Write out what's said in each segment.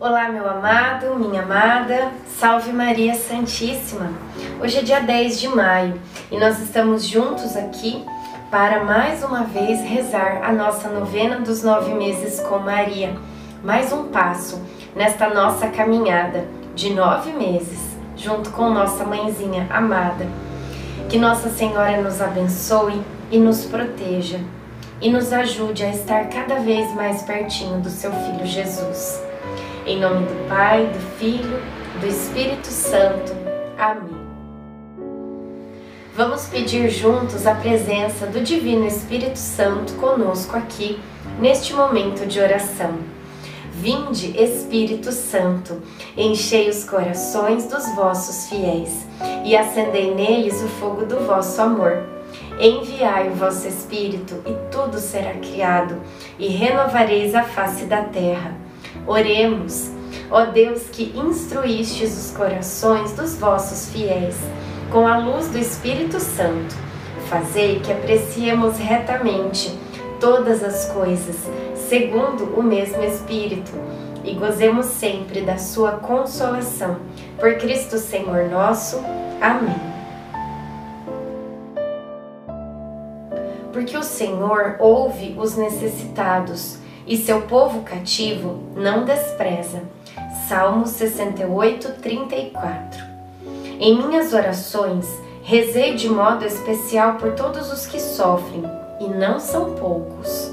Olá, meu amado, minha amada, salve Maria Santíssima! Hoje é dia 10 de maio e nós estamos juntos aqui para mais uma vez rezar a nossa novena dos nove meses com Maria. Mais um passo nesta nossa caminhada de nove meses, junto com nossa mãezinha amada. Que Nossa Senhora nos abençoe e nos proteja e nos ajude a estar cada vez mais pertinho do seu Filho Jesus. Em nome do Pai, do Filho, do Espírito Santo. Amém. Vamos pedir juntos a presença do Divino Espírito Santo conosco aqui, neste momento de oração. Vinde, Espírito Santo, enchei os corações dos vossos fiéis e acendei neles o fogo do vosso amor. Enviai o vosso Espírito e tudo será criado, e renovareis a face da terra. Oremos, ó Deus que instruístes os corações dos vossos fiéis com a luz do Espírito Santo. Fazei que apreciemos retamente todas as coisas, segundo o mesmo Espírito, e gozemos sempre da sua consolação. Por Cristo Senhor nosso. Amém. Porque o Senhor ouve os necessitados e seu povo cativo não despreza. Salmo 68, 34. Em minhas orações, rezei de modo especial por todos os que sofrem, e não são poucos.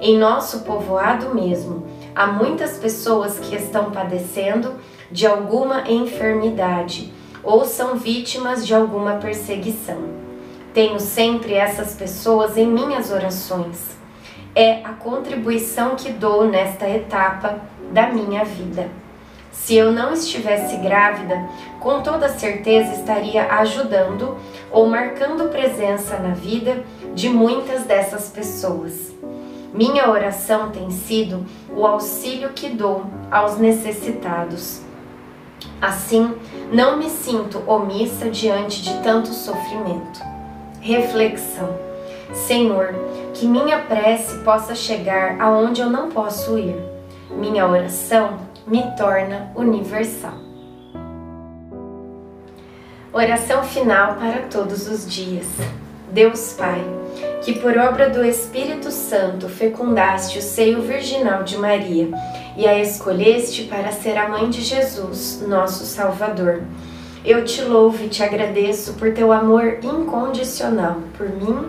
Em nosso povoado mesmo, há muitas pessoas que estão padecendo de alguma enfermidade ou são vítimas de alguma perseguição. Tenho sempre essas pessoas em minhas orações é a contribuição que dou nesta etapa da minha vida. Se eu não estivesse grávida, com toda certeza estaria ajudando ou marcando presença na vida de muitas dessas pessoas. Minha oração tem sido o auxílio que dou aos necessitados. Assim, não me sinto omissa diante de tanto sofrimento. Reflexão. Senhor, que minha prece possa chegar aonde eu não posso ir. Minha oração me torna universal. Oração final para todos os dias. Deus Pai, que por obra do Espírito Santo fecundaste o seio virginal de Maria e a escolheste para ser a mãe de Jesus, nosso Salvador. Eu te louvo e te agradeço por teu amor incondicional por mim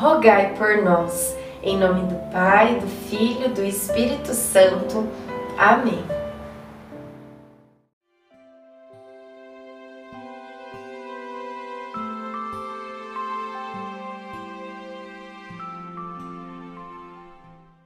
rogai por nós. Em nome do Pai, do Filho do Espírito Santo. Amém.